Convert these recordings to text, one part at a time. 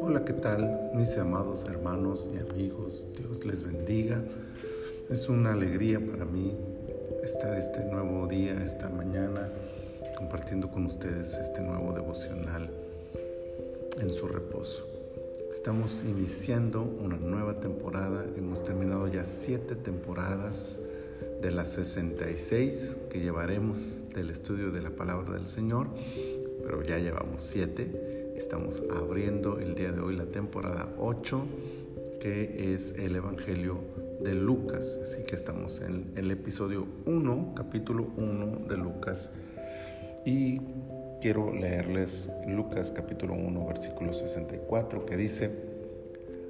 Hola, ¿qué tal mis amados hermanos y amigos? Dios les bendiga. Es una alegría para mí estar este nuevo día, esta mañana, compartiendo con ustedes este nuevo devocional en su reposo. Estamos iniciando una nueva temporada, hemos terminado ya siete temporadas de las 66 que llevaremos del estudio de la palabra del Señor, pero ya llevamos siete. Estamos abriendo el día de hoy la temporada 8, que es el Evangelio de Lucas. Así que estamos en el episodio 1, capítulo 1 de Lucas. Y quiero leerles Lucas capítulo 1, versículo 64, que dice,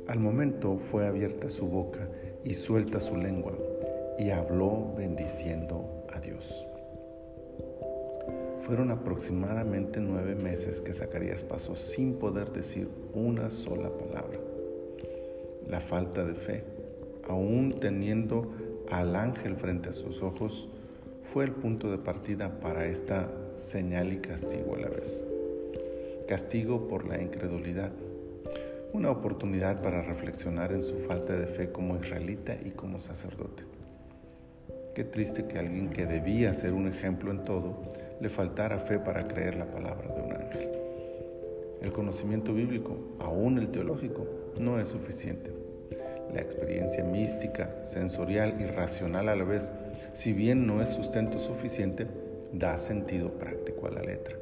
Al momento fue abierta su boca y suelta su lengua, y habló bendiciendo a Dios. Fueron aproximadamente nueve meses que Zacarías pasó sin poder decir una sola palabra. La falta de fe, aún teniendo al ángel frente a sus ojos, fue el punto de partida para esta señal y castigo a la vez. Castigo por la incredulidad, una oportunidad para reflexionar en su falta de fe como israelita y como sacerdote. Qué triste que alguien que debía ser un ejemplo en todo le faltara fe para creer la palabra de un ángel. El conocimiento bíblico, aún el teológico, no es suficiente. La experiencia mística, sensorial y racional a la vez si bien no es sustento suficiente, da sentido práctico a la letra.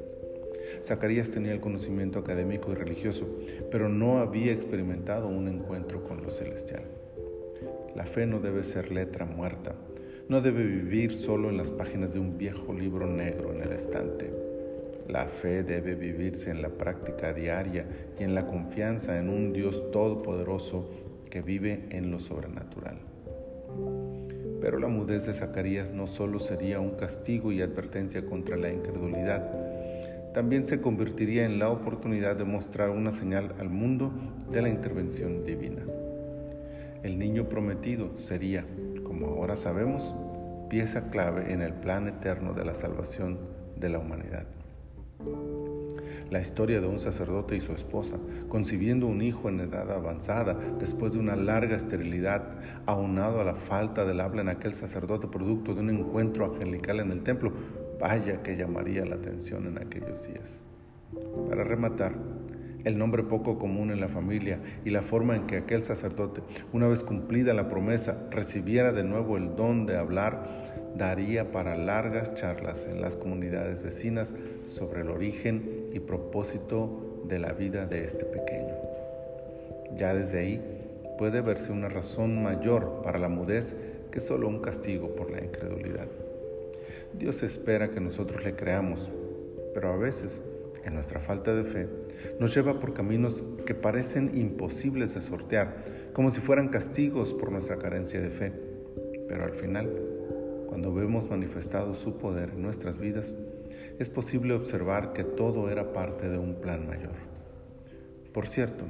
Zacarías tenía el conocimiento académico y religioso, pero no había experimentado un encuentro con lo celestial. La fe no debe ser letra muerta, no debe vivir solo en las páginas de un viejo libro negro en el estante. La fe debe vivirse en la práctica diaria y en la confianza en un Dios todopoderoso que vive en lo sobrenatural. Pero la mudez de Zacarías no solo sería un castigo y advertencia contra la incredulidad, también se convertiría en la oportunidad de mostrar una señal al mundo de la intervención divina. El niño prometido sería, como ahora sabemos, pieza clave en el plan eterno de la salvación de la humanidad la historia de un sacerdote y su esposa, concibiendo un hijo en edad avanzada después de una larga esterilidad, aunado a la falta del habla en aquel sacerdote producto de un encuentro angelical en el templo, vaya que llamaría la atención en aquellos días. Para rematar, el nombre poco común en la familia y la forma en que aquel sacerdote, una vez cumplida la promesa, recibiera de nuevo el don de hablar, daría para largas charlas en las comunidades vecinas sobre el origen y propósito de la vida de este pequeño. Ya desde ahí puede verse una razón mayor para la mudez que solo un castigo por la incredulidad. Dios espera que nosotros le creamos, pero a veces, en nuestra falta de fe, nos lleva por caminos que parecen imposibles de sortear, como si fueran castigos por nuestra carencia de fe. Pero al final, cuando vemos manifestado su poder en nuestras vidas, es posible observar que todo era parte de un plan mayor. Por cierto,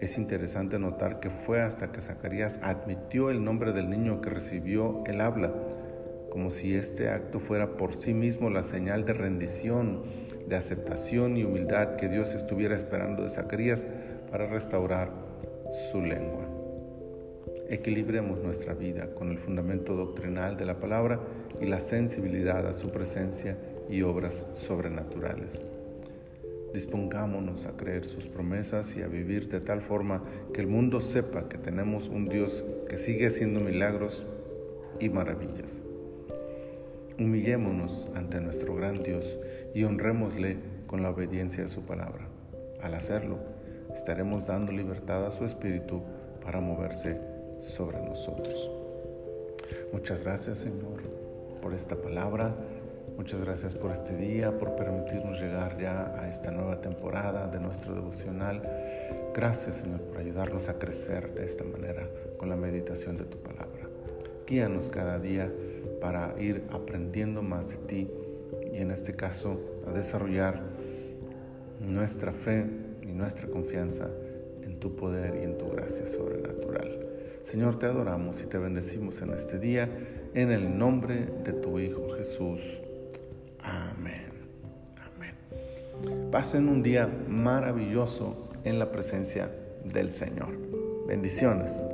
es interesante notar que fue hasta que Zacarías admitió el nombre del niño que recibió el habla, como si este acto fuera por sí mismo la señal de rendición, de aceptación y humildad que Dios estuviera esperando de Zacarías para restaurar su lengua. Equilibremos nuestra vida con el fundamento doctrinal de la palabra y la sensibilidad a su presencia y obras sobrenaturales. Dispongámonos a creer sus promesas y a vivir de tal forma que el mundo sepa que tenemos un Dios que sigue haciendo milagros y maravillas. Humillémonos ante nuestro gran Dios y honrémosle con la obediencia a su palabra. Al hacerlo, estaremos dando libertad a su espíritu para moverse sobre nosotros. Muchas gracias Señor por esta palabra. Muchas gracias por este día, por permitirnos llegar ya a esta nueva temporada de nuestro devocional. Gracias, Señor, por ayudarnos a crecer de esta manera con la meditación de tu palabra. Guíanos cada día para ir aprendiendo más de ti y en este caso a desarrollar nuestra fe y nuestra confianza en tu poder y en tu gracia sobrenatural. Señor, te adoramos y te bendecimos en este día en el nombre de tu Hijo Jesús. Amén. Amén. Pasen un día maravilloso en la presencia del Señor. Bendiciones.